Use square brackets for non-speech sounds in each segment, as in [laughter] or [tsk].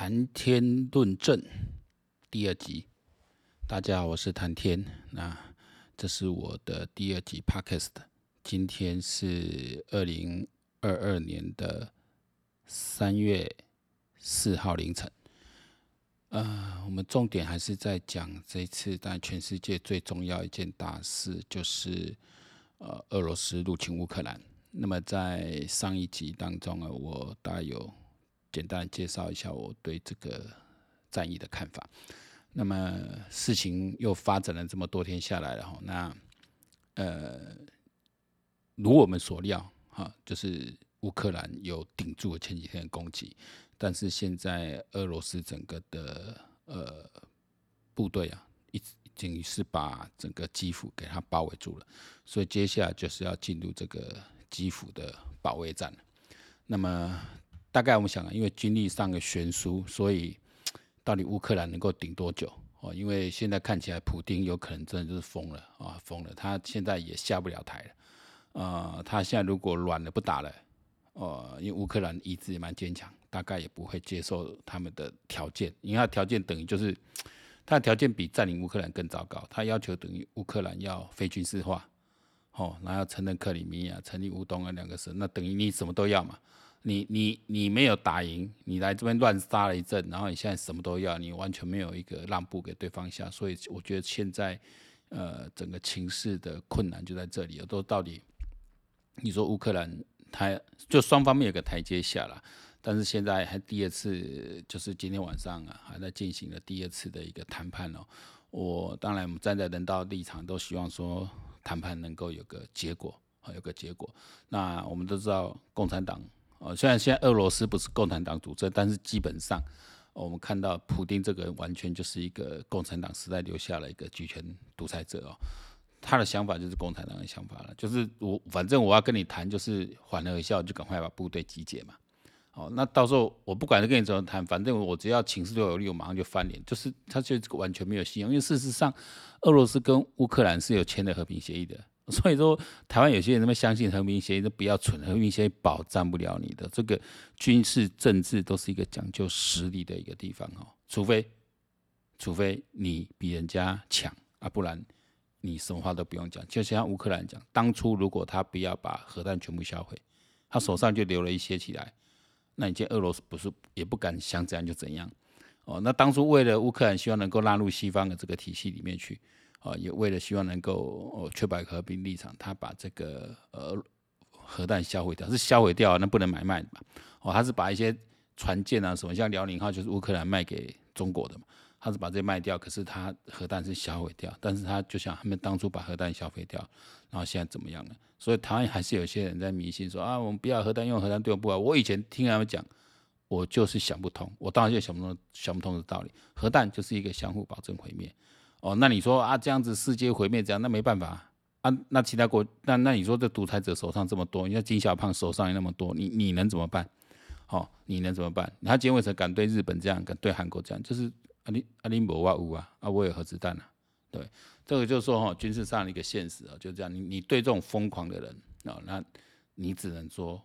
谈天论政第二集，大家好，我是谈天。那这是我的第二集 Podcast。今天是二零二二年的三月四号凌晨。呃，我们重点还是在讲这次，但全世界最重要一件大事就是呃，俄罗斯入侵乌克兰。那么在上一集当中啊，我大概有。简单介绍一下我对这个战役的看法。那么事情又发展了这么多天下来了哈，那呃，如我们所料哈，就是乌克兰有顶住了前几天的攻击，但是现在俄罗斯整个的呃部队啊，已经是把整个基辅给它包围住了，所以接下来就是要进入这个基辅的保卫战。那么大概我们想啊，因为军力上的悬殊，所以 [tsk] 到底乌克兰能够顶多久？哦，因为现在看起来，普丁有可能真的就是疯了啊，疯了！他现在也下不了台了，啊，他现在如果软了不打了，哦，因为乌克兰意志也蛮坚强，大概也不会接受他们的条件，因为他条件等于就是 [tsk] 他的条件比占领乌克兰更糟糕，他要求等于乌克兰要非军事化，哦，然后承认克里米亚、成立乌东啊两个省，那等于你什么都要嘛。你你你没有打赢，你来这边乱杀了一阵，然后你现在什么都要，你完全没有一个让步给对方下，所以我觉得现在呃整个情势的困难就在这里，都到底你说乌克兰他就双方面有个台阶下了，但是现在还第二次，就是今天晚上啊还在进行了第二次的一个谈判哦。我当然我们站在人道立场，都希望说谈判能够有个结果，有个结果。那我们都知道共产党。哦，虽然现在俄罗斯不是共产党主政，但是基本上我们看到普丁这个人完全就是一个共产党时代留下了一个集权独裁者哦。他的想法就是共产党的想法了，就是我反正我要跟你谈，就是缓和一下，就赶快把部队集结嘛。哦，那到时候我不管是跟你怎么谈，反正我只要请示都有利，我马上就翻脸。就是他就完全没有信用，因为事实上俄罗斯跟乌克兰是有签的和平协议的。[laughs] 所以说，台湾有些人那么相信和平协议，都不要蠢。和平协议保障不了你的这个军事政治，都是一个讲究实力的一个地方哦。除非，除非你比人家强啊，不然你什么话都不用讲。就像乌克兰讲，当初如果他不要把核弹全部销毁，他手上就留了一些起来，那你见俄罗斯不是也不敢想怎样就怎样哦。那当初为了乌克兰希望能够纳入西方的这个体系里面去。啊，也为了希望能够哦确保和平立场，他把这个呃核弹销毁掉，是销毁掉，那不能买卖的嘛。哦，他是把一些船舰啊什么，像辽宁号就是乌克兰卖给中国的嘛，他是把这些卖掉，可是他核弹是销毁掉，但是他就想他们当初把核弹销毁掉，然后现在怎么样呢？所以台湾还是有些人在迷信说啊，我们不要核弹，用核弹对我不好。我以前听他们讲，我就是想不通，我当然就想不通想不通的道理，核弹就是一个相互保证毁灭。哦，那你说啊，这样子世界毁灭这样，那没办法啊。那其他国，那那你说这独裁者手上这么多，你看金小胖手上也那么多，你你能怎么办？好、哦，你能怎么办？他今天为什么敢对日本这样，敢对韩国这样？就是阿林阿林伯瓦乌啊，啊，我有核子弹啊。对，这个就是说哈，军事上的一个现实啊，就这样。你你对这种疯狂的人啊、那你只能说，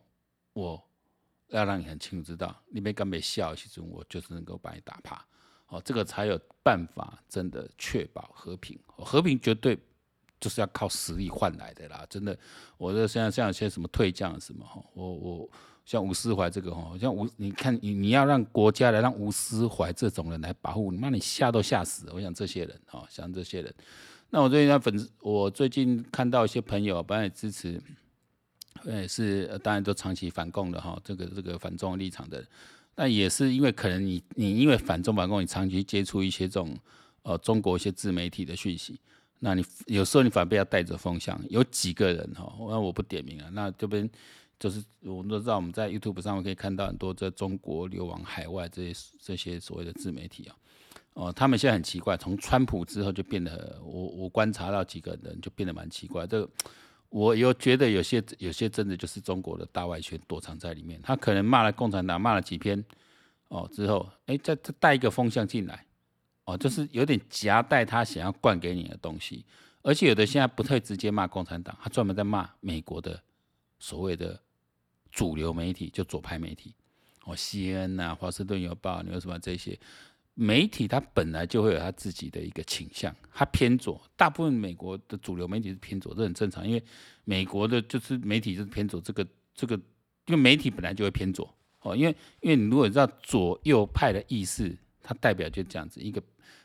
我要让你很清楚知道，你别敢别笑，其实我就是能够把你打趴。哦，这个才有办法真的确保和平。和平绝对就是要靠实力换来的啦，真的。我这现在像有些什么退将什么哈，我我像吴思怀这个哈，像吴，你看你你要让国家来让吴思怀这种人来保护你，妈你吓都吓死。我想这些人哈，像这些人。那我最近在粉丝，我最近看到一些朋友，本来支持，也是当然都长期反共的哈，这个这个反中立场的。那也是因为可能你你因为反中反共，你长期接触一些这种呃中国一些自媒体的讯息，那你有时候你反而被要带着风向，有几个人哈，那我不点名啊，那这边就是我们都知道我们在 YouTube 上面可以看到很多在中国流亡海外这些这些所谓的自媒体啊，哦，他们现在很奇怪，从川普之后就变得我我观察到几个人就变得蛮奇怪，这个。我有觉得有些有些真的就是中国的大外圈躲藏在里面，他可能骂了共产党，骂了几篇，哦之后，哎，再再带一个风向进来，哦，就是有点夹带他想要灌给你的东西，而且有的现在不太直接骂共产党，他专门在骂美国的所谓的主流媒体，就左派媒体，哦，CNN 啊，华盛顿邮报，你有什么这些媒体，它本来就会有它自己的一个倾向，它偏左。大部分美国的主流媒体是偏左，这很正常，因为美国的就是媒体就是偏左，这个这个，因为媒体本来就会偏左哦，因为因为你如果知道左右派的意思，它代表就这样子，一个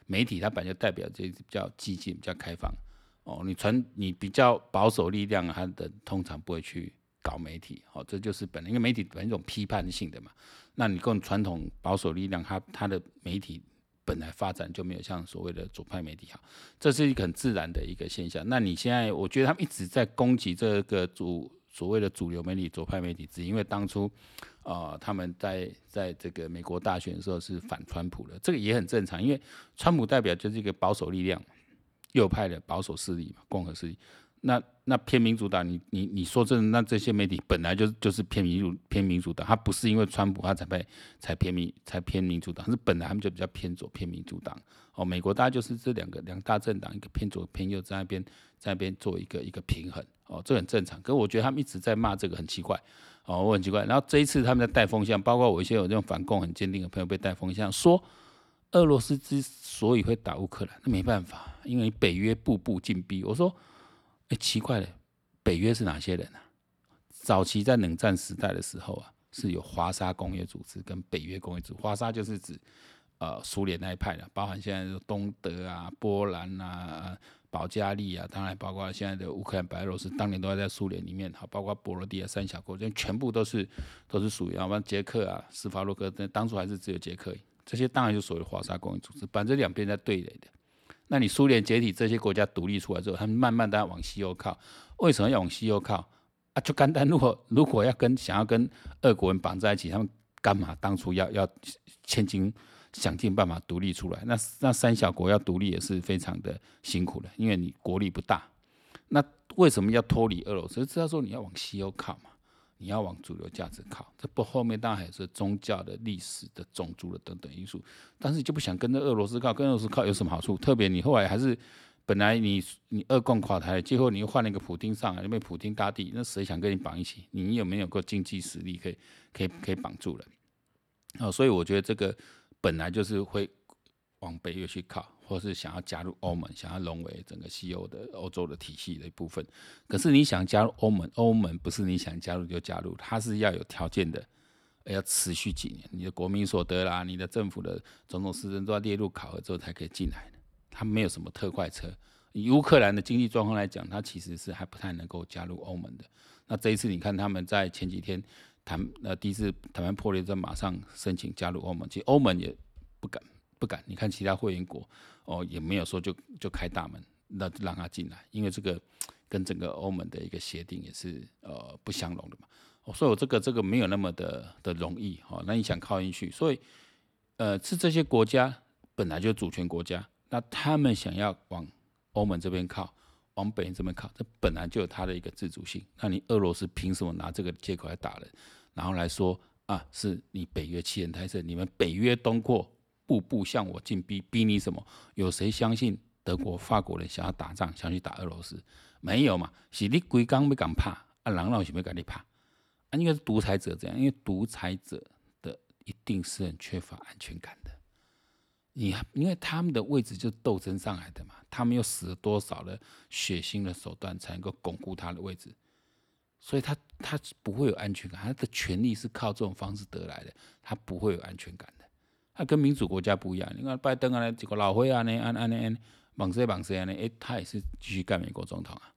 媒体它本来就代表这比较激进、比较开放哦，你传你比较保守力量，它的通常不会去。搞媒体，好，这就是本来，因为媒体本来一种批判性的嘛。那你跟传统保守力量，它它的媒体本来发展就没有像所谓的左派媒体好，这是一个很自然的一个现象。那你现在，我觉得他们一直在攻击这个主所谓的主流媒体、左派媒体，只因为当初、呃，他们在在这个美国大选的时候是反川普的，这个也很正常，因为川普代表就是一个保守力量，右派的保守势力嘛，共和势力。那那偏民主党，你你你说真的，那这些媒体本来就就是偏民主偏民主党，他不是因为川普他才被才偏民才偏民主党，是本来他们就比较偏左偏民主党。哦，美国大概就是这两个两大政党，一个偏左偏右，在那边在那边做一个一个平衡。哦，这很正常。可是我觉得他们一直在骂这个很奇怪。哦，我很奇怪。然后这一次他们在带风向，包括我一些有这种反共很坚定的朋友被带风向，说俄罗斯之所以会打乌克兰，那没办法，因为北约步步进逼。我说。哎，奇怪了，北约是哪些人啊？早期在冷战时代的时候啊，是有华沙工业组织跟北约工业组织。华沙就是指呃苏联那一派的，包含现在东德啊、波兰啊、保加利亚，当然包括现在的乌克兰、白俄罗斯，当年都在苏联里面。好，包括波罗的海三小国，这全部都是都是属于，要不然捷克啊、斯伐洛克，但当初还是只有捷克，这些当然就所谓的华沙工业组织，反正两边在对垒的。那你苏联解体，这些国家独立出来之后，他们慢慢的往西欧靠。为什么要往西欧靠？啊，就简单，如果如果要跟想要跟俄国人绑在一起，他们干嘛当初要要千金想尽办法独立出来？那那三小国要独立也是非常的辛苦的，因为你国力不大。那为什么要脱离俄罗斯？知道说你要往西欧靠嘛。你要往主流价值靠，这不后面当然还是宗教的、历史的、种族的等等因素，但是就不想跟着俄罗斯靠，跟俄罗斯靠有什么好处？特别你后来还是本来你你二共垮台，最后你又换了一个普丁上来，又被普丁大帝，那谁想跟你绑一起？你有没有个经济实力可以可以可以绑住人？哦，所以我觉得这个本来就是会往北约去靠。或是想要加入欧盟，想要融为整个西欧的欧洲的体系的一部分。可是你想加入欧盟，欧盟不是你想加入就加入，它是要有条件的，要持续几年，你的国民所得啦，你的政府的种种私政都要列入考核之后才可以进来的。它没有什么特快车。以乌克兰的经济状况来讲，它其实是还不太能够加入欧盟的。那这一次你看他们在前几天谈，呃，第一次谈判破裂之后，马上申请加入欧盟，其实欧盟也不敢。不敢，你看其他会员国哦，也没有说就就开大门，那让他进来，因为这个跟整个欧盟的一个协定也是呃不相容的嘛。哦，所以我这个这个没有那么的的容易哦。那你想靠进去，所以呃是这些国家本来就主权国家，那他们想要往欧盟这边靠，往北这边靠，这本来就有他的一个自主性。那你俄罗斯凭什么拿这个借口来打人，然后来说啊是你北约欺人太甚，你们北约东扩。步步向我进逼，逼你什么？有谁相信德国、法国人想要打仗，想去打俄罗斯？没有嘛？是你规刚没敢怕啊？狼老是没敢你怕啊？应该是独裁者这样，因为独裁者的一定是很缺乏安全感的。你因为他们的位置就是斗争上来的嘛，他们又使了多少的血腥的手段才能够巩固他的位置？所以他他不会有安全感，他的权利是靠这种方式得来的，他不会有安全感的。他跟民主国家不一样，你看拜登啊，这个老灰啊，呢，安安呢，忙谁忙谁啊，呢，哎，他也是继续干美国总统啊，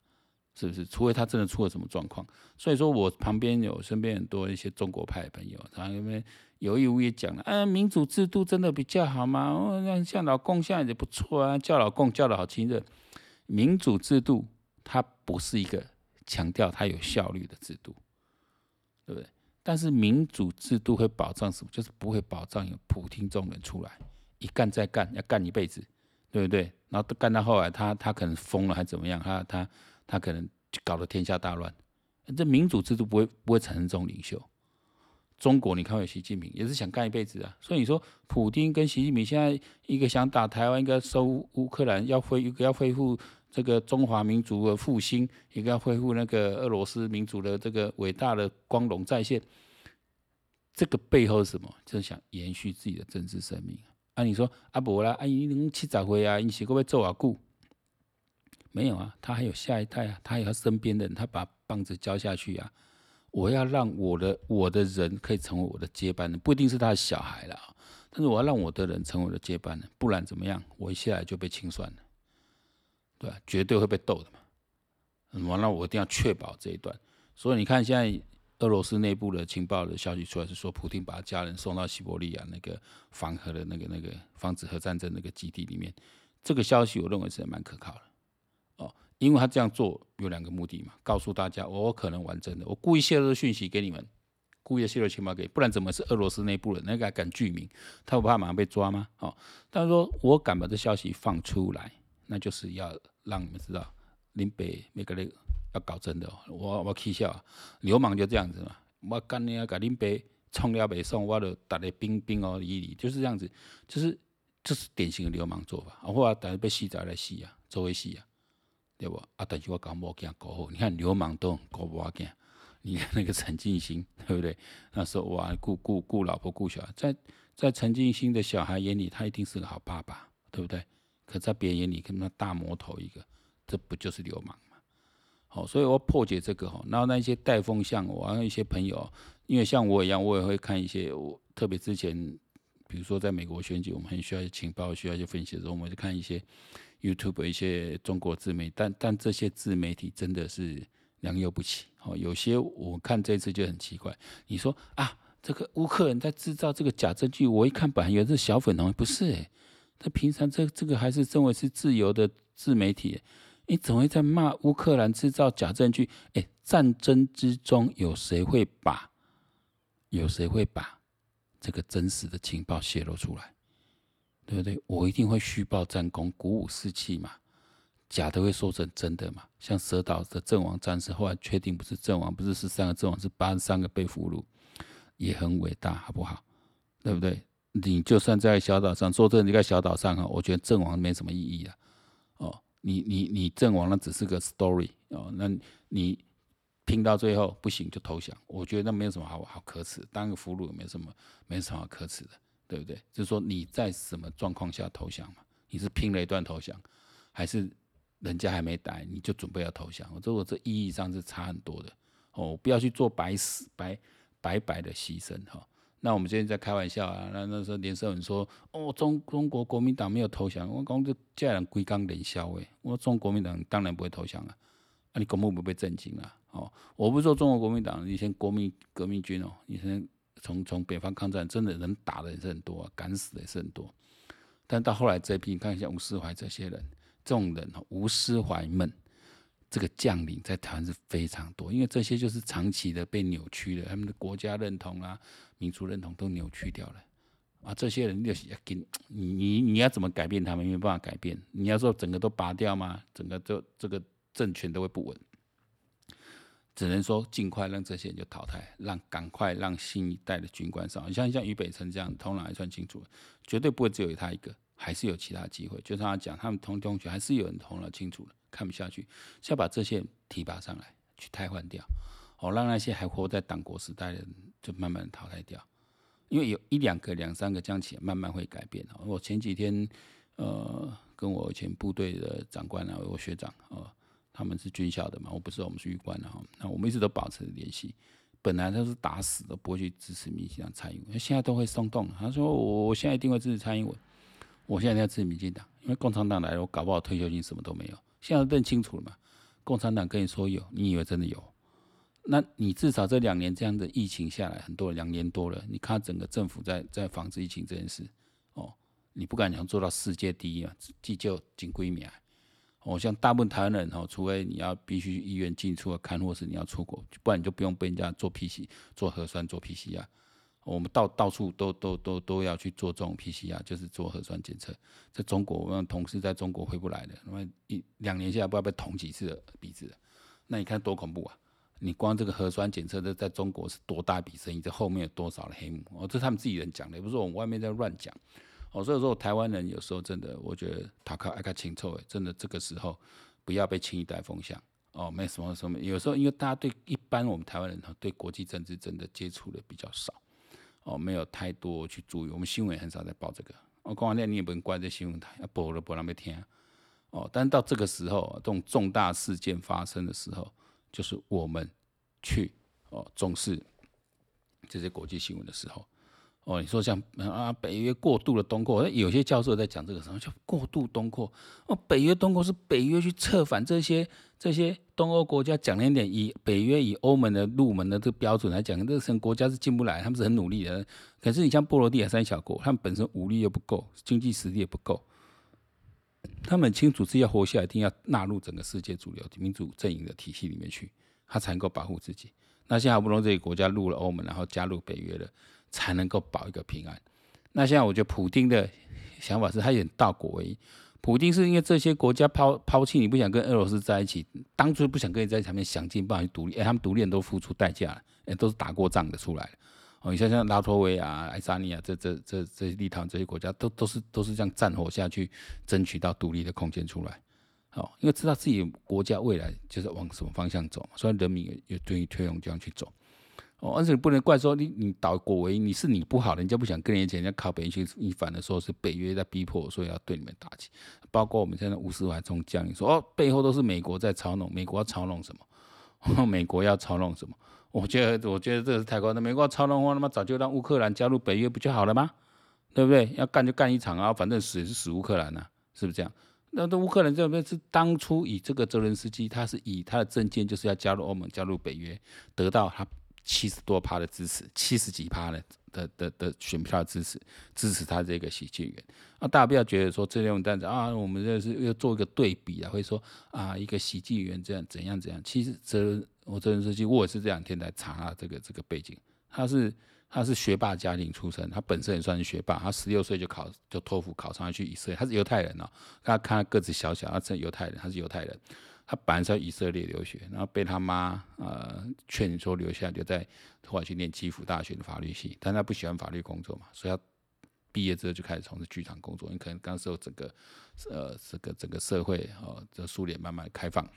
是不是？除非他真的出了什么状况。所以说我旁边有身边很多一些中国派的朋友，他们有意无意讲了，啊，民主制度真的比较好吗？哦，像老共现在也不错啊，叫老共叫得好亲热。民主制度它不是一个强调它有效率的制度，对不对？但是民主制度会保障什么？就是不会保障有普丁这种人出来，一干再干，要干一辈子，对不对？然后干到后来他，他可能疯了还怎么样？他他他可能就搞得天下大乱。这民主制度不会不会产生这种领袖。中国你看有习近平也是想干一辈子啊。所以你说普京跟习近平现在一个想打台湾，一个收乌克兰，要恢一个要恢复。这个中华民族的复兴，一个要恢复那个俄罗斯民族的这个伟大的光荣再现，这个背后是什么？就是想延续自己的政治生命。啊，你说啊不啦，阿姨能七十岁啊，你是够要做阿久？没有啊，他还有下一代啊，他有他身边的人，他把棒子交下去啊。我要让我的我的人可以成为我的接班人，不一定是他的小孩了，但是我要让我的人成为我的接班人，不然怎么样？我一下来就被清算了，对吧？绝对会被斗的嘛。完了，我一定要确保这一段。所以你看，现在俄罗斯内部的情报的消息出来是说，普丁把家人送到西伯利亚那个防核的那个那个防止核战争那个基地里面，这个消息我认为是蛮可靠的哦。因为他这样做有两个目的嘛，告诉大家我可能玩真的，我故意泄露讯息给你们，故意泄露情报给，不然怎么是俄罗斯内部人？那个还敢具名？他不怕马上被抓吗？哦，但是说我敢把这消息放出来，那就是要让你们知道，林北每个人要搞真的哦。我我气笑，流氓就这样子嘛，我干你啊，把林北冲了北宋，我就打的兵兵哦，以礼，就是这样子，就是就是典型的流氓做法。或者等下被洗仔来洗啊，周围洗啊。对不？啊，但是我讲无惊搞好，你看流氓都过不惊，[laughs] 你看那个陈进兴，对不对？那时候哇，顾顾顾老婆顾小孩，在在陈进兴的小孩眼里，他一定是个好爸爸，对不对？可在别人眼里，跟他大魔头一个，这不就是流氓吗？好，所以我破解这个哈。然后那些带风向，我还有一些朋友，因为像我一样，我也会看一些，我特别之前，比如说在美国选举，我们很需要一些情报，需要一些分析的时候，我们就看一些。YouTube 一些中国自媒体，但但这些自媒体真的是良莠不齐。哦，有些我看这次就很奇怪。你说啊，这个乌克兰在制造这个假证据，我一看本来以为是小粉红，不是，他平常这这个还是认为是自由的自媒体，你怎么会在骂乌克兰制造假证据？诶，战争之中有谁会把有谁会把这个真实的情报泄露出来？对不对？我一定会虚报战功，鼓舞士气嘛。假的会说成真的嘛。像蛇岛的阵亡战士，后来确定不是阵亡，不是十三个阵亡，是八十三个被俘虏，也很伟大，好不好？对不对？你就算在小岛上，说真的，你在小岛上哈，我觉得阵亡没什么意义啊。哦，你你你阵亡那只是个 story 哦，那你拼到最后不行就投降，我觉得那没有什么好好可耻，当个俘虏也没什么没什么好可耻的。对不对？就是说你在什么状况下投降嘛？你是拼了一段投降，还是人家还没打你就准备要投降？我说我这意义上是差很多的哦，不要去做白死白白白的牺牲哈。那我们今天在开玩笑啊，那那时候连胜文说哦，中中国国民党没有投降，我讲这这人归刚冷笑诶，我说中国国民党当然不会投降啊，啊你根本不被震惊啊哦，我不是说中国国民党以前国民革命军哦，以前。从从北方抗战，真的能打的也是很多，啊，敢死的也是很多。但到后来这批，你看一下吴思怀这些人，这种人吴思怀们这个将领在台湾是非常多，因为这些就是长期的被扭曲的，他们的国家认同啊、民族认同都扭曲掉了啊。这些人就是要跟你你要怎么改变他们？没办法改变。你要说整个都拔掉吗？整个这这个政权都会不稳。只能说尽快让这些人就淘汰，让赶快让新一代的军官上。像像于北辰这样头脑还算清楚，绝对不会只有他一个，还是有其他机会。就像他讲，他们同同学还是有人头脑清楚的，看不下去，是要把这些提拔上来，去汰换掉，哦，让那些还活在党国时代的人就慢慢淘汰掉。因为有一两个、两三个这样起来，慢慢会改变。我前几天呃，跟我以前部队的长官啊，我学长啊。他们是军校的嘛，我不是，我们是预官的哈。那我们一直都保持联系。本来他是打死都不会去支持民进党蔡英文，现在都会松动。他说我我现在一定会支持蔡英文，我现在要支持民进党，因为共产党来了，我搞不好退休金什么都没有。现在认清楚了嘛？共产党跟你说有，你以为真的有？那你至少这两年这样的疫情下来，很多两年多了，你看整个政府在在防治疫情这件事哦，你不敢讲做到世界第一啊，急救紧闺蜜啊。我像大部分台湾人哦，除非你要必须医院进出啊看，或是你要出国，不然你就不用被人家做 PC、做核酸、做 PCR。我们到到处都都都都要去做这种 PCR，就是做核酸检测。在中国，我们同事在中国回不来的，那么一两年下来不知道被捅几次鼻子，那你看多恐怖啊！你光这个核酸检测的在中国是多大笔生意，这后面有多少的黑幕？哦，这是他们自己人讲的，也不是我们外面在乱讲。哦，所以说台湾人有时候真的，我觉得他靠爱看清楚，真的这个时候不要被轻易带风向。哦，没什么什么，有时候因为大家对一般我们台湾人哈，对国际政治真的接触的比较少。哦，没有太多去注意。我们新闻很少在报这个。我讲完了，你也不能关这新闻台，啊，播了播那边听。哦，但到这个时候，这种重大事件发生的时候，就是我们去哦重视这些国际新闻的时候。哦，你说像啊，北约过度的东扩，有些教授在讲这个什么叫过度东扩？哦，北约东扩是北约去策反这些这些东欧国家，讲了一点，以北约以欧盟的入门的这个标准来讲，这些国家是进不来，他们是很努力的。可是你像波罗的海三小国，他们本身武力又不够，经济实力也不够，他们清楚是要活下来，一定要纳入整个世界主流民主阵营的体系里面去，他才能够保护自己。那现在好不容易这个国家入了欧盟，然后加入北约了。才能够保一个平安。那现在我觉得普丁的想法是，他也倒果为因。普丁是因为这些国家抛抛弃你，不想跟俄罗斯在一起，当初不想跟你在一起，他们想尽办法去独立。哎，他们独立人都付出代价了，哎，都是打过仗的出来的。哦，你像像拉脱维亚、爱沙尼亚这这这这些立陶宛这些国家，都都是都是这样战火下去争取到独立的空间出来。哦，因为知道自己国家未来就是往什么方向走，所以人民也也愿意推动这样去走。哦，而且你不能怪说你你倒果为因，你是你不好，人家不想跟你钱，人家靠北约去，你反而说是北约在逼迫，所以要对你们打击。包括我们现在吴斯怀中将你说，哦，背后都是美国在操弄，美国要操弄什么？[laughs] 美国要操弄什么？我觉得，我觉得这是太过的。美国要操弄的话，那么早就让乌克兰加入北约不就好了吗？对不对？要干就干一场啊，反正死也是死乌克兰呐、啊，是不是这样？那这乌克兰这边是当初以这个泽连斯基，他是以他的政见就是要加入欧盟、加入北约，得到他。七十多趴的支持，七十几趴的的的的选票支持，支持他这个喜剧员啊！大家不要觉得说这种单子啊，我们这是要做一个对比啊，会说啊，一个喜剧员这样怎样怎样。其实这我这人说句，我也是这两天来查这个这个背景，他是他是学霸家庭出身，他本身也算是学霸，他十六岁就考就托福考上去以色列，他是犹太人哦。大家看他个子小小，他是犹太人，他是犹太人。他本来是在以色列留学，然后被他妈呃劝说留下，留在土耳其念基辅大学的法律系，但他不喜欢法律工作嘛，所以他毕业之后就开始从事剧场工作。因为可能当时候整个呃这个整个社会哦，这苏联慢慢开放，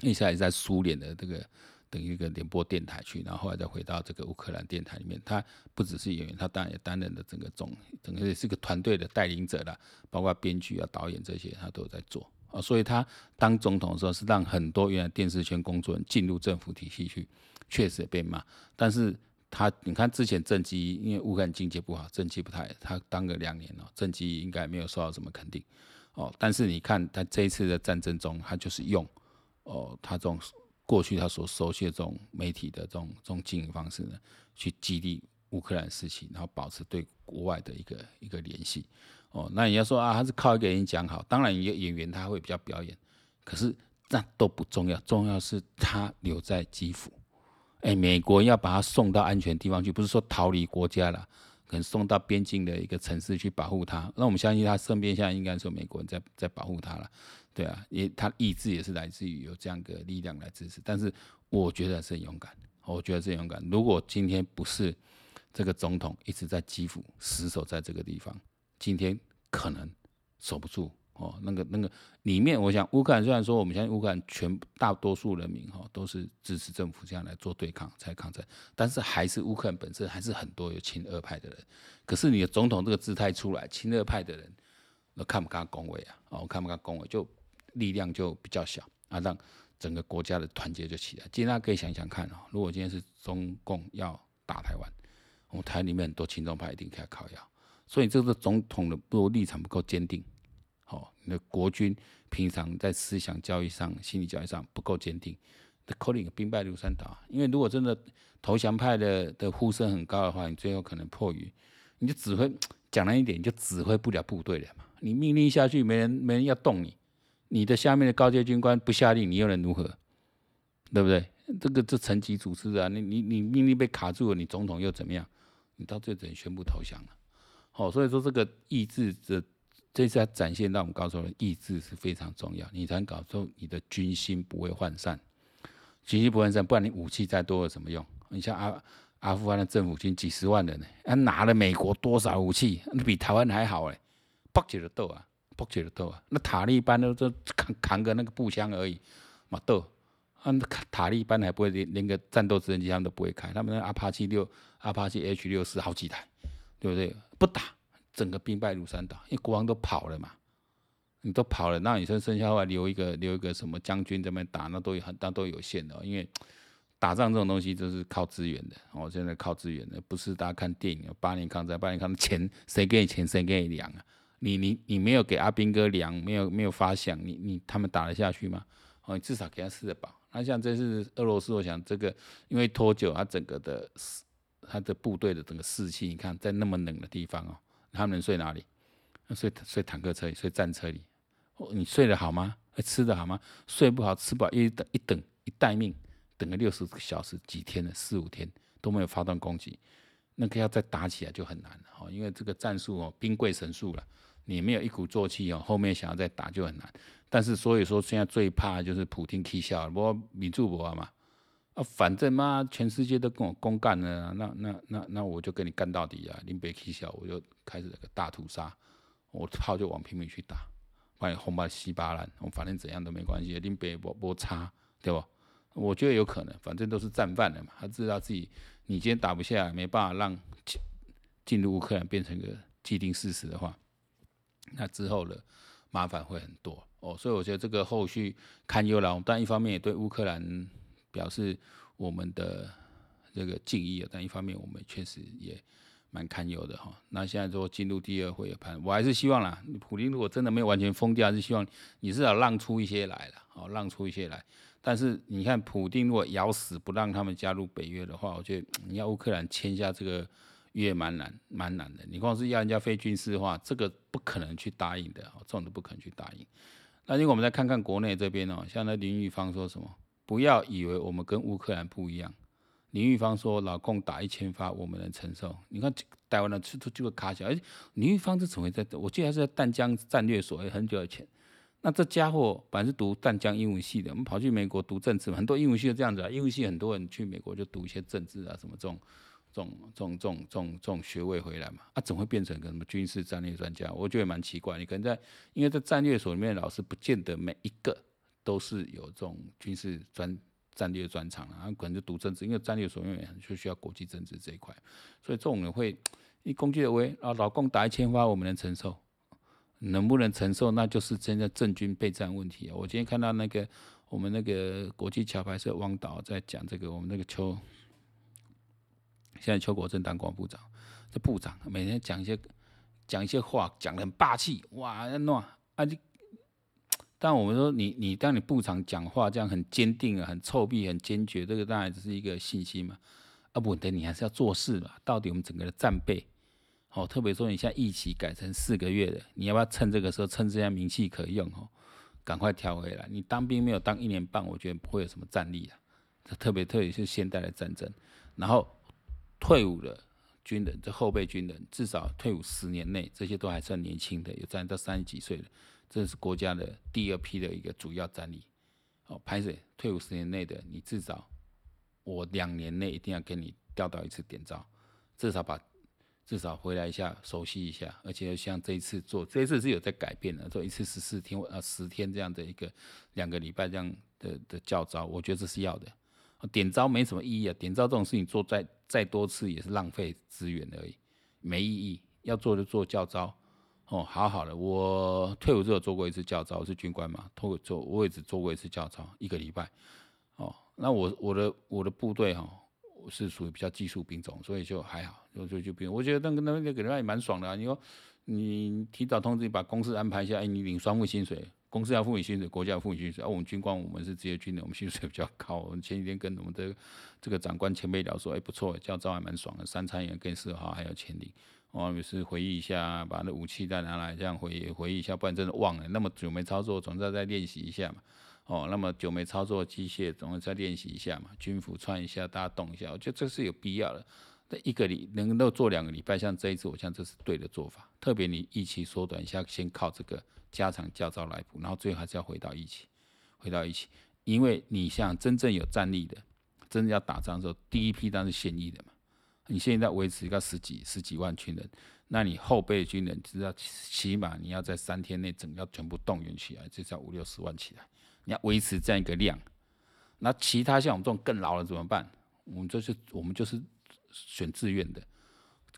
一下也在苏联的这个等于一个联播电台去，然后后来再回到这个乌克兰电台里面。他不只是演员，他当然也担任了整个总整个也是个团队的带领者啦，包括编剧啊、导演这些，他都在做。啊，所以他当总统的时候是让很多原来电视圈工作人进入政府体系去，确实也被骂。但是他你看之前政绩，因为乌克兰经济不好，政绩不太，他当个两年了，政绩应该没有受到什么肯定。哦，但是你看他这一次的战争中，他就是用哦，他这种过去他所熟悉的这种媒体的这种这种经营方式呢，去激励乌克兰士气，然后保持对国外的一个一个联系。哦，那你要说啊，他是靠一个人讲好，当然一个演员他会比较表演，可是那都不重要，重要是他留在基辅，哎、美国要把他送到安全地方去，不是说逃离国家了，可能送到边境的一个城市去保护他。那我们相信他身边现在应该是有美国人在在保护他了，对啊，也他意志也是来自于有这样一个力量来支持。但是我觉得是很勇敢，我觉得是很勇敢。如果今天不是这个总统一直在基辅死守在这个地方。今天可能守不住哦，那个那个里面，我想乌克兰虽然说我们相信乌克兰全大多数人民哈都是支持政府这样来做对抗才抗战，但是还是乌克兰本身还是很多有亲俄派的人。可是你的总统这个姿态出来，亲俄派的人都看不看恭维啊？哦，看不看恭维，就力量就比较小啊，让整个国家的团结就起来。今天大家可以想想看哦，如果今天是中共要打台湾，我们台里面很多亲中派一定开始靠腰。所以这个总统的不立场不够坚定，好，你的国军平常在思想教育上、心理教育上不够坚定，的可能兵败如山倒。因为如果真的投降派的的呼声很高的话，你最后可能迫于，你就指挥讲难一点，你就指挥不了部队了嘛。你命令下去，没人没人要动你，你的下面的高阶军官不下令，你又能如何？对不对？这个这层级组织啊，你你你命令被卡住了，你总统又怎么样？你到最后只能宣布投降了。好，所以说这个意志的这次要展现到我们告诉我们，意志是非常重要，你才能搞出你的军心不会涣散，军心不会涣散，不然你武器再多有什么用？你像阿阿富汗的政府军几十万人呢，他拿了美国多少武器？那比台湾还好哎，不起的斗啊，不起的斗啊，那塔利班都都扛扛个那个步枪而已，嘛斗啊，塔利班还不会连连个战斗直升机他们都不会开，他们那阿帕奇六、阿帕奇 H 六四好几台，对不对？不打，整个兵败如山倒，因为国王都跑了嘛。你都跑了，那你说剩下的话留一个留一个什么将军这边打，那都有很，那都有限的，因为打仗这种东西都是靠资源的。哦，现在靠资源的，不是大家看电影，八年抗战，八年抗战钱谁给你钱，谁给你粮啊？你你你没有给阿兵哥粮，没有没有发饷，你你他们打得下去吗？哦，你至少给他吃得饱。那像这次俄罗斯，我想这个因为拖久，他整个的他的部队的整个士气，你看在那么冷的地方哦，他们能睡哪里？睡睡坦克车里，睡战车里。哦你睡得好吗？吃得好吗？睡不好，吃不好，一等一等一待命，等个六十个小时，几天了，四五天都没有发动攻击，那个要再打起来就很难了哦。因为这个战术哦，兵贵神速了，你没有一鼓作气哦，后面想要再打就很难。但是所以说，现在最怕就是普丁起笑，不过民主不嘛啊，反正嘛，全世界都跟我公干了，那那那那我就跟你干到底啊！林北起笑，我就开始那个大屠杀，我炮就往平民去打。把你轰把稀巴烂，我反正怎样都没关系，林北不不差，对不？我觉得有可能，反正都是战犯了嘛。他知道自己，你今天打不下来，没办法让进入乌克兰变成一个既定事实的话，那之后的麻烦会很多哦。所以我觉得这个后续堪忧了。但一方面也对乌克兰表示我们的这个敬意啊，但一方面我们确实也。蛮堪忧的哈，那现在说进入第二回合盘，我还是希望啦。普丁如果真的没有完全疯掉，还是希望你至少让出一些来了，哦，让出一些来。但是你看，普丁如果咬死不让他们加入北约的话，我觉得你要乌克兰签下这个约蛮难，蛮难的。你光是要人家非军事化，这个不可能去答应的，这种都不可能去答应。那如果我们再看看国内这边哦，像那林玉芳说什么，不要以为我们跟乌克兰不一样。林玉芳说：“老共打一千发，我们能承受。你看台湾的出出这个卡小，而且林玉芳是怎么会在？我记得还是在淡江战略所，很久以前。那这家伙本来是读淡江英文系的，我们跑去美国读政治嘛，很多英文系都这样子啊。英文系很多人去美国就读一些政治啊，什么这种、这种、这种、这种、这种、学位回来嘛。啊，怎么会变成个什么军事战略专家？我觉得蛮奇怪。你可能在，因为在战略所里面老师，不见得每一个都是有这种军事专。”战略专长啊，可能就读政治，因为战略所用也就需要国际政治这一块，所以这种人会一攻击的威啊，老共打一千发，我们能承受，能不能承受，那就是真的政军备战问题啊。我今天看到那个我们那个国际桥牌社汪导在讲这个，我们那个邱，现在邱国正当国防部长，这部长每天讲一些讲一些话，讲得很霸气，哇，那啊你。但我们说你，你当你部长讲话这样很坚定啊，很臭屁，很坚决，这个当然只是一个信息嘛。啊不，等你还是要做事嘛。到底我们整个的战备，哦，特别说你现在役期改成四个月的，你要不要趁这个时候，趁这些名气可用哦，赶快调回来？你当兵没有当一年半，我觉得不会有什么战力啊。特别特别是现代的战争，然后退伍的军人，这后备军人至少退伍十年内，这些都还算年轻的，有战到三十几岁的。这是国家的第二批的一个主要战力，哦，排水退伍十年内的，你至少我两年内一定要给你调到一次点招，至少把至少回来一下熟悉一下，而且像这一次做，这一次是有在改变的，做一次十四天呃十天这样的一个两个礼拜这样的的教招，我觉得这是要的。点招没什么意义啊，点招这种事情做再再多次也是浪费资源而已，没意义。要做就做教招。哦，好好的，我退伍之后做过一次教招，我是军官嘛，退伍做我也只做过一次教招，一个礼拜。哦，那我我的我的部队哈、哦，是属于比较技术兵种，所以就还好，就就就不用。我觉得那个那那个人也蛮爽的啊。你说你提早通知，你把公司安排一下，哎，你领双份薪水，公司要付你薪水，国家要付你薪水。而、啊、我们军官，我们是职业军人，我们薪水比较高。我们前几天跟我们的这个长官前辈聊说，哎，不错，教招还蛮爽的，三餐也更适合，还有钱领。我们是回忆一下，把那武器再拿来，这样回忆回忆一下，不然真的忘了。那么久没操作，总是要再练习一下嘛。哦，那么久没操作机械，总是再练习一下嘛。军服穿一下，大家动一下，我觉得这是有必要的。这一个礼能够做两个礼拜，像这一次，我想这是对的做法。特别你一期缩短一下，先靠这个加长教照来补，然后最后还是要回到一起，回到一起，因为你像真正有战力的，真正要打仗的时候，第一批当然是现役的嘛。你现在维持一个十几十几万军人，那你后备军人只要起码你要在三天内整个要全部动员起来，至少五六十万起来，你要维持这样一个量，那其他像我们这种更老了怎么办？我们就是我们就是选志愿的，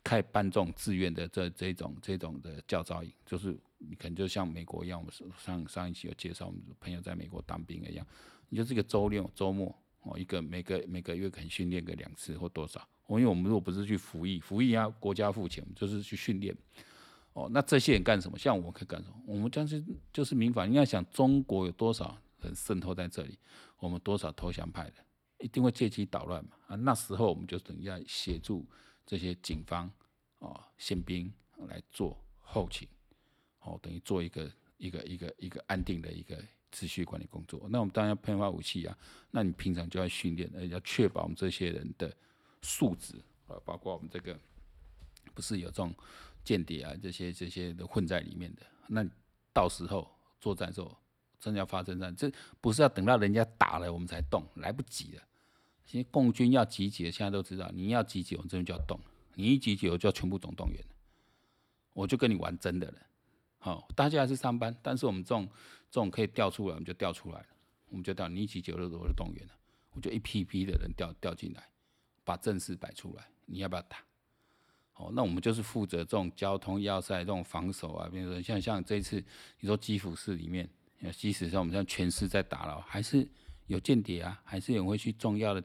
开办这种志愿的这这种这种的教召营，就是你可能就像美国一样，我们上上一期有介绍我们朋友在美国当兵一样，你就这个周六周末哦，一个每个每个月可能训练个两次或多少。我，因为我们如果不是去服役，服役啊国家付钱，就是去训练。哦，那这些人干什么？像我们可以干什么？我们将是就是民防。你要想中国有多少人渗透在这里，我们多少投降派的，一定会借机捣乱嘛。啊，那时候我们就等于要协助这些警方哦，宪兵来做后勤，哦，等于做一个一个一个一个安定的一个秩序管理工作。那我们当然要喷发武器啊，那你平常就要训练，而要确保我们这些人的素质啊，包括我们这个不是有这种。间谍啊，这些这些都混在里面的，那到时候作战的时候，真的要发生战，这不是要等到人家打了我们才动，来不及了。现在共军要集结，现在都知道，你要集结，我们这边就要动，你一集结，我就要全部总动员，我就跟你玩真的了。好，大家还是上班，但是我们这种这种可以调出来，我们就调出来了，我们就调，你一集结，我就动员了，我就一批批的人调调进来，把阵势摆出来，你要不要打？哦，那我们就是负责这种交通要塞这种防守啊，比如说像像这次你说基辅市里面，即使像我们像全市在打了，还是有间谍啊，还是有人会去重要的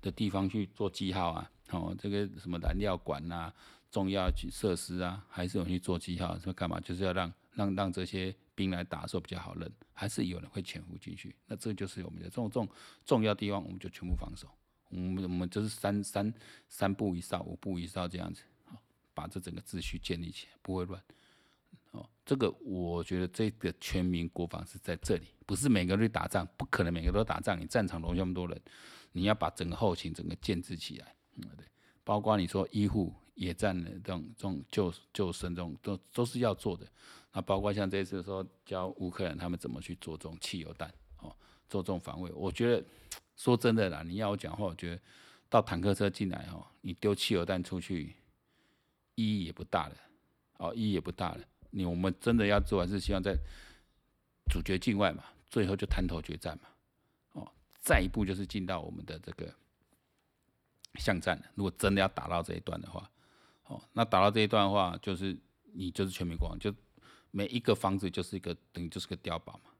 的地方去做记号啊。哦，这个什么燃料管啊，重要设施啊，还是有人去做记号，说干嘛？就是要让让让这些兵来打的时候比较好认，还是有人会潜伏进去。那这就是我们的这种这种重要地方，我们就全部防守。我们我们就是三三三步一哨，五步一哨这样子。好把这整个秩序建立起来，不会乱。哦，这个我觉得这个全民国防是在这里，不是每个人去打仗，不可能每个都打仗。你战场容那么多人，你要把整个后勤整个建制起来，嗯，对，包括你说医护、野战的这种这种救救生这种都都是要做的。那包括像这次说教乌克兰他们怎么去做这种汽油弹，哦，做这种防卫。我觉得说真的啦，你要我讲话，我觉得到坦克车进来哦，你丢汽油弹出去。意义也不大了，哦，意义也不大了。你我们真的要做，还是希望在主角境外嘛，最后就滩头决战嘛，哦，再一步就是进到我们的这个巷战了。如果真的要打到这一段的话，哦，那打到这一段的话，就是你就是全民国王，就每一个房子就是一个等于就是个碉堡嘛。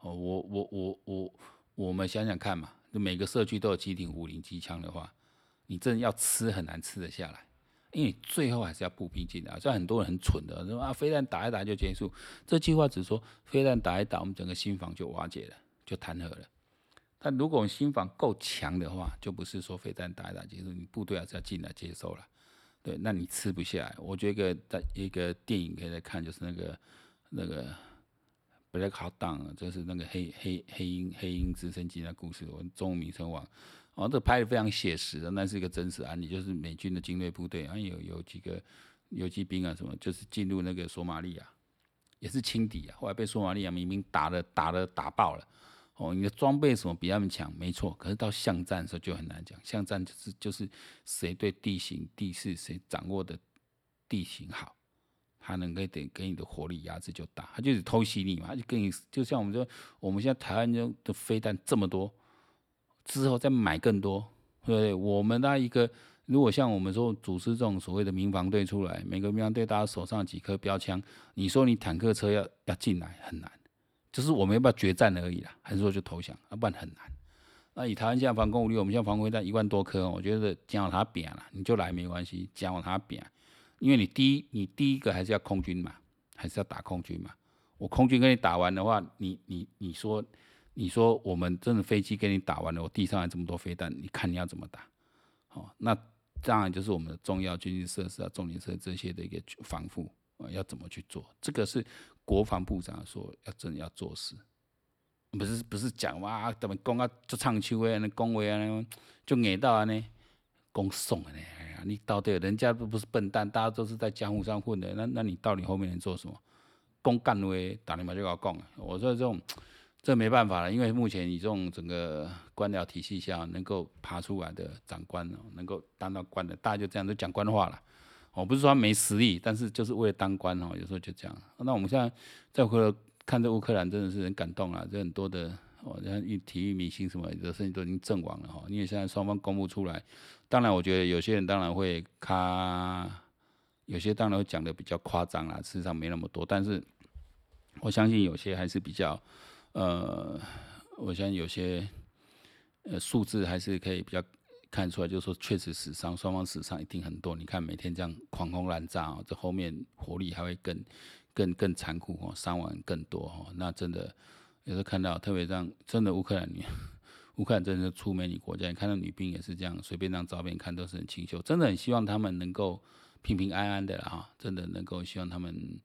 哦，我我我我我们想想看嘛，每个社区都有机挺五零机枪的话，你真的要吃很难吃得下来。因为最后还是要步兵进来，虽然很多人很蠢的说啊，飞弹打一打就结束，这句话只说飞弹打一打，我们整个心防就瓦解了，就弹劾了。但如果我们心防够强的话，就不是说飞弹打一打结束，你部队还是要进来接收了。对，那你吃不下来。我觉得一个在一个电影可以来看，就是那个那个 Black Hawk Down，就是那个黑黑黑鹰黑鹰直升机的故事，我们中文名称忘。哦，这拍的非常写实的，那是一个真实案例，就是美军的精锐部队，啊有有几个游击兵啊什么，就是进入那个索马利亚，也是轻敌啊，后来被索马利亚明明打了打了打爆了。哦，你的装备什么比他们强，没错，可是到巷战的时候就很难讲，巷战就是就是谁对地形地势谁掌握的地形好，他能够给给你的火力压制就大，他就是偷袭你嘛，他就跟你就像我们说，我们现在台湾中的飞弹这么多。之后再买更多，对不对？我们那一个，如果像我们说组织这种所谓的民防队出来，每个民防队大家手上几颗标枪，你说你坦克车要要进来很难，就是我们要不要决战而已啦，还是说就投降？要不然很难。那以台湾现在防空武力，我们现在防空飞弹一万多颗，我觉得讲它扁了，你就来没关系，讲它扁，因为你第一你第一个还是要空军嘛，还是要打空军嘛。我空军跟你打完的话，你你你说。你说我们真的飞机给你打完了，我地上还这么多飞弹，你看你要怎么打？哦，那当然就是我们的重要军事设施啊、重点设这些的一个防护啊，要怎么去做？这个是国防部长说要真的要做事，不是不是讲哇，怎么讲啊，就唱秋啊，那恭维啊，就挨到啊呢，恭送啊呢？你到底人家都不是笨蛋，大家都是在江湖上混的，那那你到底后面能做什么？公干威打你妈就要讲，我说这种。这没办法了，因为目前你这种整个官僚体系下能够爬出来的长官哦，能够当到官的，大家就这样都讲官话了。我不是说他没实力，但是就是为了当官哦，有时候就这样。那我们现在再回头看这乌克兰，真的是很感动啊！这很多的哦，像体育明星什么的，甚至都已经阵亡了哈。因为现在双方公布出来，当然我觉得有些人当然会咔，有些当然会讲的比较夸张啦，事实上没那么多。但是我相信有些还是比较，呃，我相信有些呃数字还是可以比较看出来，就是说确实死伤双方死伤一定很多。你看每天这样狂轰滥炸，这后面火力还会更。更更残酷哦，伤亡更多哦，那真的有时候看到，特别这样，真的乌克兰女，乌克兰真的出美女国家，你看到女兵也是这样，随便张照片看都是很清秀，真的很希望他们能够平平安安的哈，真的能够希望他们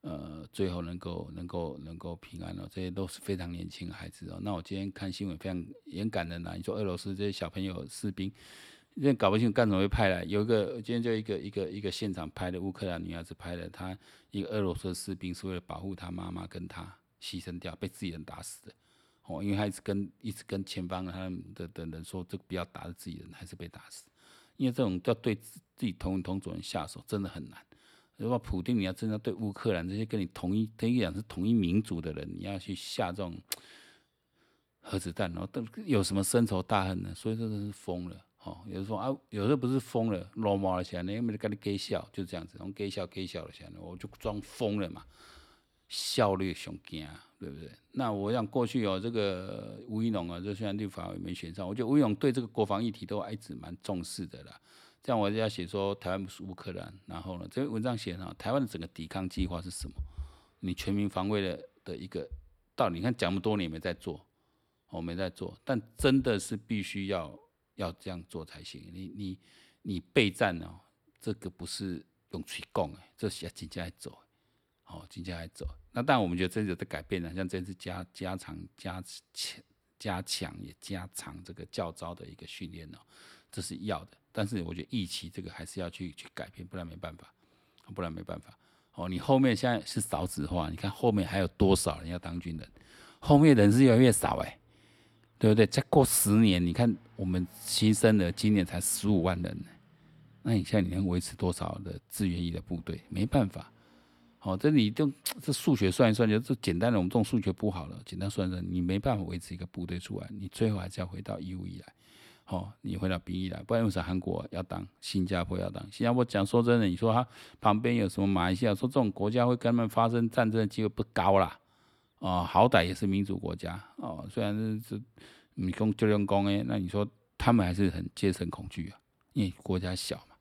呃最后能够能够能够平安哦，这些都是非常年轻的孩子哦。那我今天看新闻非常严感人呐，你说俄罗斯这些小朋友士兵。现在搞不清楚干什么会派来，有一个今天就一个一个一个现场拍的乌克兰女孩子拍的，她一个俄罗斯士兵是为了保护她妈妈跟她牺牲掉，被自己人打死的。哦，因为他一直跟一直跟前方他们的的人说，这不要打自己人，还是被打死。因为这种要对自己同同种人下手真的很难。如果普丁你要真的对乌克兰这些跟你同一，等于讲是同一民族的人，你要去下这种核子弹，然后都有什么深仇大恨呢？所以这都是疯了。哦，有时候啊，有时候不是疯了，落毛了起来，你没得跟你给笑？就这样子，然后给笑给笑了起来，我就装疯了嘛，效率上惊，对不对？那我想过去有这个吴怡农啊，这虽然立法委没选上，我觉得吴怡农对这个国防议题都还一直蛮重视的啦。这样我就要写说台湾不是乌克兰，然后呢，这篇文章写上，台湾的整个抵抗计划是什么？你全民防卫的的一个道理，你看讲那么多年没在做，我没在做，但真的是必须要。要这样做才行。你你你备战哦，这个不是用嘴讲哎，这是要真正来做，哦，真正来走。那当然，我们觉得这次的改变呢，像这次加加长加强加强也加长这个教招的一个训练哦，这是要的。但是我觉得役期这个还是要去去改变，不然没办法，不然没办法。哦，你后面现在是少子化，你看后面还有多少人要当军人？后面人是越来越少哎。对不对？再过十年，你看我们新生的今年才十五万人呢，那你现在你能维持多少的志愿役的部队？没办法，哦，这你就这数学算一算，就这简单的，我们这种数学不好了，简单算一算，你没办法维持一个部队出来，你最后还是要回到义务役来，好，你回到兵役来，不然为啥韩国要当，新加坡要当？新加坡讲说真的，你说他旁边有什么马来西亚，说这种国家会跟他们发生战争的机会不高啦。哦，好歹也是民主国家哦，虽然是是你攻就用攻诶，那你说他们还是很戒慎恐惧啊，因为国家小嘛。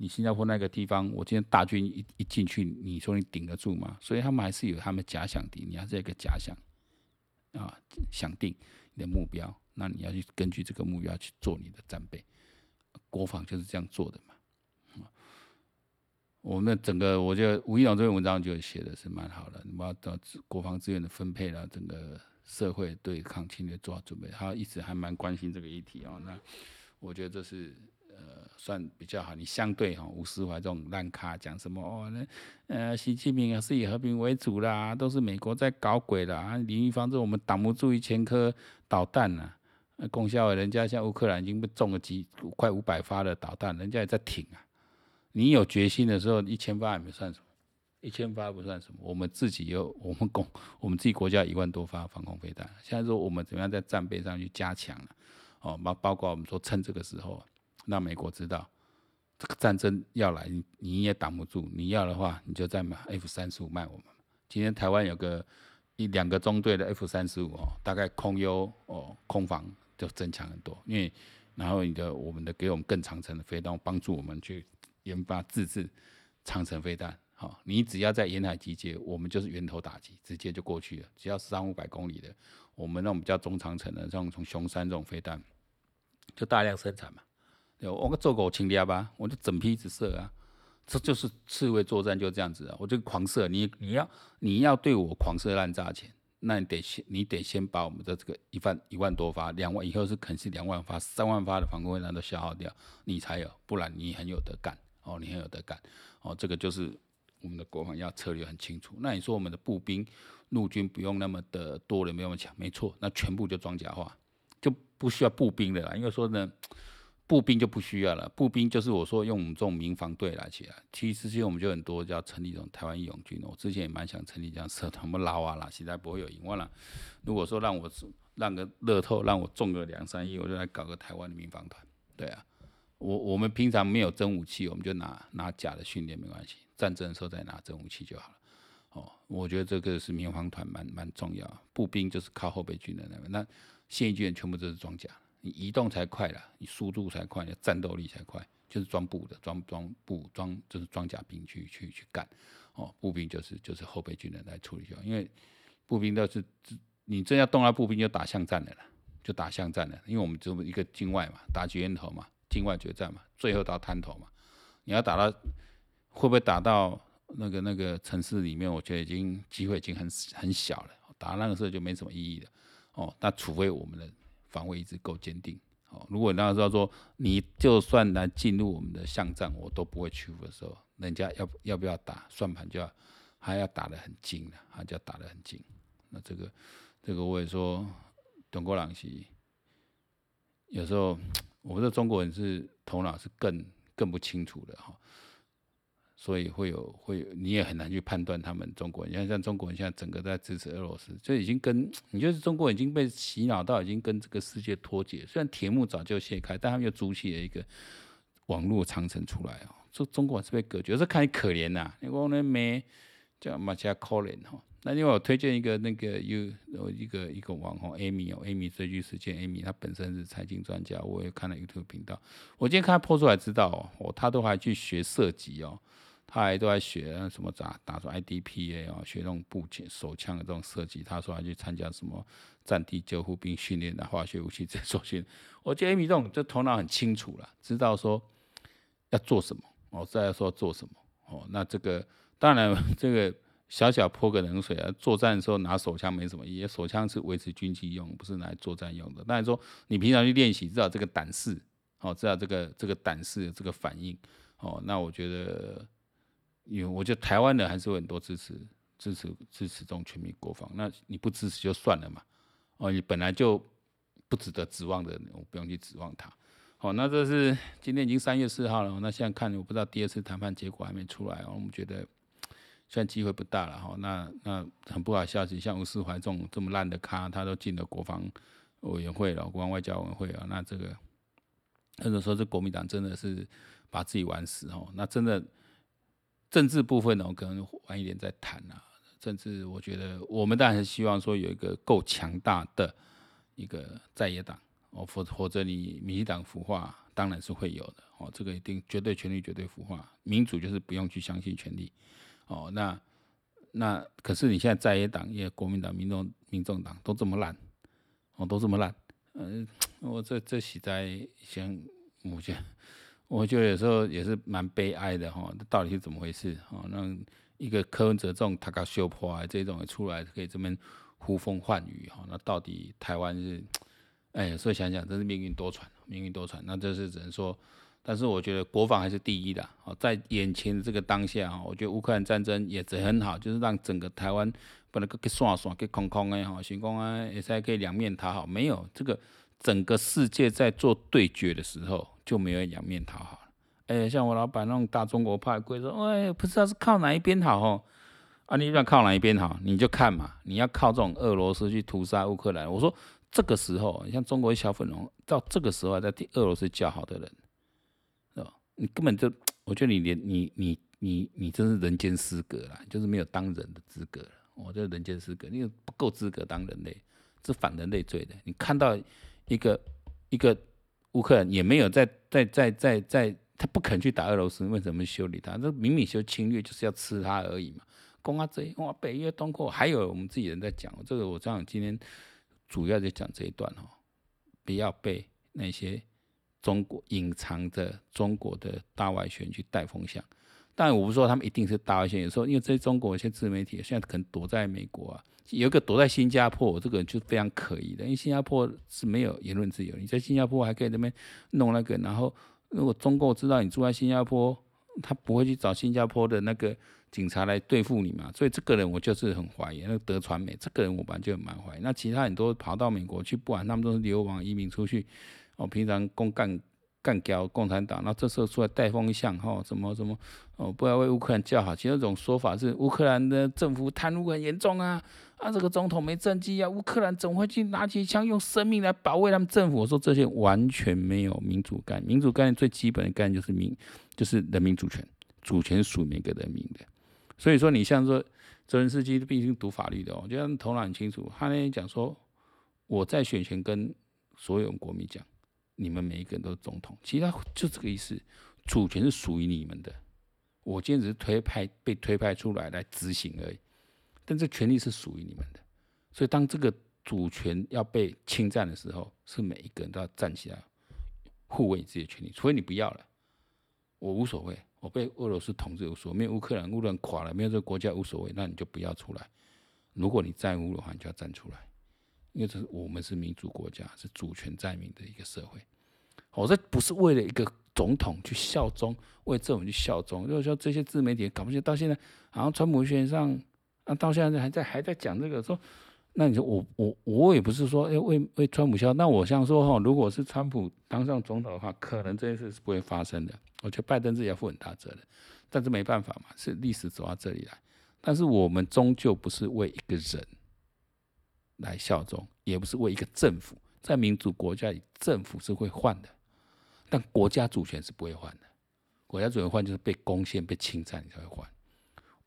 你新加坡那个地方，我今天大军一一进去，你说你顶得住吗？所以他们还是有他们假想敌，你还是一个假想啊，想定你的目标，那你要去根据这个目标去做你的战备，国防就是这样做的嘛。我们的整个，我觉得吴怡农这篇文章就写的是蛮好的。你要到国防资源的分配了，整个社会对抗侵略做好准备。他一直还蛮关心这个议题哦。那我觉得这是呃算比较好。你相对哈吴斯怀这种烂咖讲什么哦？那呃习近平啊是以和平为主啦，都是美国在搞鬼啦。林玉芳这我们挡不住一千颗导弹呢。功效人家像乌克兰已经被中了几快五百发的导弹，人家也在挺啊。你有决心的时候，一千发也没算什么，一千发不算什么。我们自己有，[laughs] 我们共，我们自己国家一万多发防空飞弹。现在说我们怎么样在战备上去加强了哦，包包括我们说趁这个时候，让美国知道这个战争要来，你你也挡不住。你要的话，你就再买 F 三十五卖我们。今天台湾有个一两个中队的 F 三十五哦，大概空优哦空防就增强很多，因为然后你的我们的给我们更长程的飞弹，帮助我们去。研发自制长程飞弹，好，你只要在沿海集结，我们就是源头打击，直接就过去了。只要三五百公里的，我们那种比较中长程的，像从雄三这种飞弹，就大量生产嘛。对，我做狗清猎吧，我就整批子射啊，这就是刺猬作战就这样子啊，我就狂射。你你要你要对我狂射滥炸钱，那你得先你得先把我们的这个一万一万多发，两万以后是肯是两万发、三万发的防空飞弹都消耗掉，你才有，不然你很有得干。哦，你很有得干，哦，这个就是我们的国防要策略很清楚。那你说我们的步兵、陆军不用那么的多人，没那么强，没错，那全部就装甲化，就不需要步兵的啦。因为说呢，步兵就不需要了，步兵就是我说用我们这种民防队来起来。其实之前我们就很多要成立这种台湾义勇军，我之前也蛮想成立这样社团，我们捞啊啦，实在不会有赢。完了，如果说让我让个乐透让我中个两三亿，我就来搞个台湾的民防团。对啊，我我们平常没有真武器，我们就拿拿假的训练没关系，战争的时候再拿真武器就好了。哦，我觉得这个是民防团蛮蛮重要，步兵就是靠后备军的那个，那现役军人全部都是装甲。你移动才快啦，你速度才快，你战斗力才快，就是装步的，装装步装就是装甲兵去去去干，哦，步兵就是就是后备军人来处理掉，因为步兵都是你真要动到步兵就打巷战的了，就打巷战了，因为我们只有一个境外嘛，打决头嘛，境外决战嘛，最后到滩头嘛，你要打到会不会打到那个那个城市里面？我觉得已经机会已经很很小了，打那个时候就没什么意义了，哦，那除非我们的。防卫意志够坚定，哦，如果那时候说你就算来进入我们的巷战，我都不会屈服的时候，人家要要不要打算盘就要还要打得很精的，还就要打得很精。那这个这个我也说，董国朗是有时候 [tsk] 我们的中国人是头脑是更更不清楚的哈。所以会有会有，你也很难去判断他们中国人，像像中国人现在整个在支持俄罗斯，就已经跟你就是中国已经被洗脑到已经跟这个世界脱节。虽然铁幕早就卸开，但他们又筑起了一个网络长城出来哦。说中国人是被隔绝，这看你可怜呐。你讲那没叫马加可怜哈。那另外我推荐一个那个有一个一个网红 Amy 哦，Amy 追剧时间 Amy，她本身是财经专家，我也看了 YouTube 频道。我今天看她 po 出来知道哦，她都还去学设计哦。他还都在学什么打打出 IDPA 啊，学那种步枪、手枪的这种射击。他说还去参加什么战地救护兵训练的化学武器这种训练。我觉得 Amy 这种就头脑很清楚了，知道说要做什么。我再说做什么哦，那这个当然这个小小泼个冷水啊，作战的时候拿手枪没什么意义，手枪是维持军纪用，不是拿来作战用的。但是说你平常去练习，知道这个胆识哦，知道这个这个胆识这个反应哦，那我觉得。因为我觉得台湾人还是会很多支持支持支持这种全民国防，那你不支持就算了嘛，哦，你本来就不值得指望的人，我不用去指望他。好，那这是今天已经三月四号了，那现在看我不知道第二次谈判结果还没出来，我们觉得虽然机会不大了哈，那那很不好消息，像吴世怀这种这么烂的咖，他都进了国防委员会了，国防外交委员会啊，那这个或者说这国民党真的是把自己玩死哦，那真的。政治部分呢，我可能晚一点再谈啊。政治，我觉得我们当然是希望说有一个够强大的一个在野党哦，否则或者你民进党腐化当然是会有的哦。这个一定绝对权力绝对腐化，民主就是不用去相信权力哦。那那可是你现在在野党，也国民党、民众、民众党都这么烂哦，都这么烂。[tsk] 嗯，我这这实在想目前。我觉得有时候也是蛮悲哀的哈，这到底是怎么回事？哦，那一个柯文哲这种他搞秀破啊，这种也出来可以这么呼风唤雨哈，那到底台湾是？哎，所以想想真是命运多舛，命运多舛。那这是只能说，但是我觉得国防还是第一的。哦，在眼前的这个当下哈，我觉得乌克兰战争也是很好，就是让整个台湾不能够给刷刷给空空哎哈，行宫啊也是可以两面讨好，没有这个整个世界在做对决的时候。就没有两面讨好了，哎、像我老板那种大中国派，会说，哎，不知道是靠哪一边好哦，啊，你想靠哪一边好，你就看嘛，你要靠这种俄罗斯去屠杀乌克兰。我说这个时候，你像中国小粉红，到这个时候还在替俄罗斯叫好的人，是吧？你根本就，我觉得你连你你你你真是人间失格了，就是没有当人的资格了。我觉得人间失格，你不够资格当人类，是反人类罪的。你看到一个一个。乌克兰也没有在在在在在，他不肯去打俄罗斯，为什么修理他？这明明修侵略，就是要吃他而已嘛。攻啊这，哇，北约东扩，还有我们自己人在讲这个，我这样今天主要在讲这一段哦，不要被那些中国隐藏着中国的大外宣去带风向。但我不说他们一定是大外宣，有时候因为这些中国一些自媒体现在可能躲在美国啊。有一个躲在新加坡，这个就非常可疑的，因为新加坡是没有言论自由。你在新加坡还可以那边弄那个，然后如果中共知道你住在新加坡，他不会去找新加坡的那个警察来对付你嘛。所以这个人我就是很怀疑，那个德传美这个人我本来就蛮怀疑。那其他很多跑到美国去，不管他们都是流亡移民出去，哦，平常公干干掉共产党，那这时候出来带风向，哈，什么什么，哦，不要为乌克兰叫好。其实那种说法是乌克兰的政府贪污很严重啊，啊，这个总统没政绩啊，乌克兰怎么会去拿起枪用生命来保卫他们政府？我说这些完全没有民主概念，民主概念最基本的概念就是民，就是人民主权，主权属于每个人民的。所以说，你像说泽连斯基毕竟读法律的哦，我觉得头脑很清楚。他那天讲说，我在选前跟所有国民讲。你们每一个人都是总统，其实他就这个意思，主权是属于你们的，我今天只是推派被推派出来来执行而已，但这权利是属于你们的，所以当这个主权要被侵占的时候，是每一个人都要站起来护卫自己的权利，除非你不要了，我无所谓，我被俄罗斯统治无所谓，没有乌克兰乌克兰垮了，没有这个国家无所谓，那你就不要出来，如果你在乎的话，你就要站出来。因为这是我们是民主国家，是主权在民的一个社会。我这不是为了一个总统去效忠，为政府去效忠。如果说这些自媒体搞不清，到现在好像川普选上，啊，到现在还在还在讲这个，说，那你说我我我也不是说要为为川普效，那我想说哈，如果是川普当上总统的话，可能这件事是不会发生的。我觉得拜登自己要负很大责任，但是没办法嘛，是历史走到这里来。但是我们终究不是为一个人。来效忠，也不是为一个政府，在民主国家里，政府是会换的，但国家主权是不会换的。国家主权换就是被攻陷、被侵占，你才会换。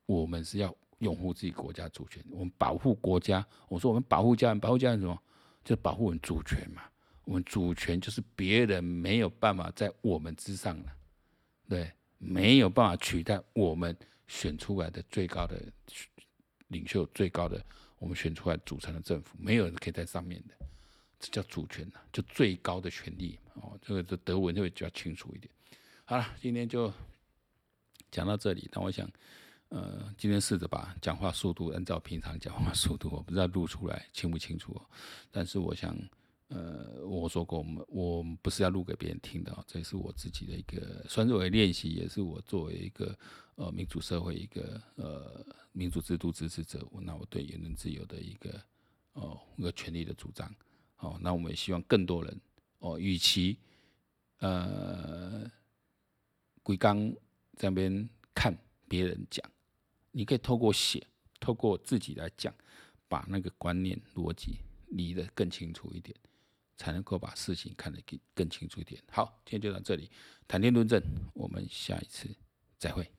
我们是要拥护自己国家主权，我们保护国家。我说我们保护家人，保护家人什么？就保护我们主权嘛。我们主权就是别人没有办法在我们之上了，对，没有办法取代我们选出来的最高的领袖，最高的。我们选出来组成的政府，没有人可以在上面的，这叫主权呐，就最高的权力哦。这个这德文就会比较清楚一点。好了，今天就讲到这里。那我想，呃，今天试着把讲话速度按照平常讲话速度，我不知道录出来清不清楚。但是我想，呃，我说过，我们我不是要录给别人听的，这是我自己的一个，算是我练习，也是我作为一个呃民主社会一个呃。民主制度支持者，那我对言论自由的一个哦一个权利的主张，哦，那我们也希望更多人哦，与其呃归刚这边看别人讲，你可以透过写，透过自己来讲，把那个观念逻辑理得更清楚一点，才能够把事情看得更更清楚一点。好，今天就到这里，谈天论政，我们下一次再会。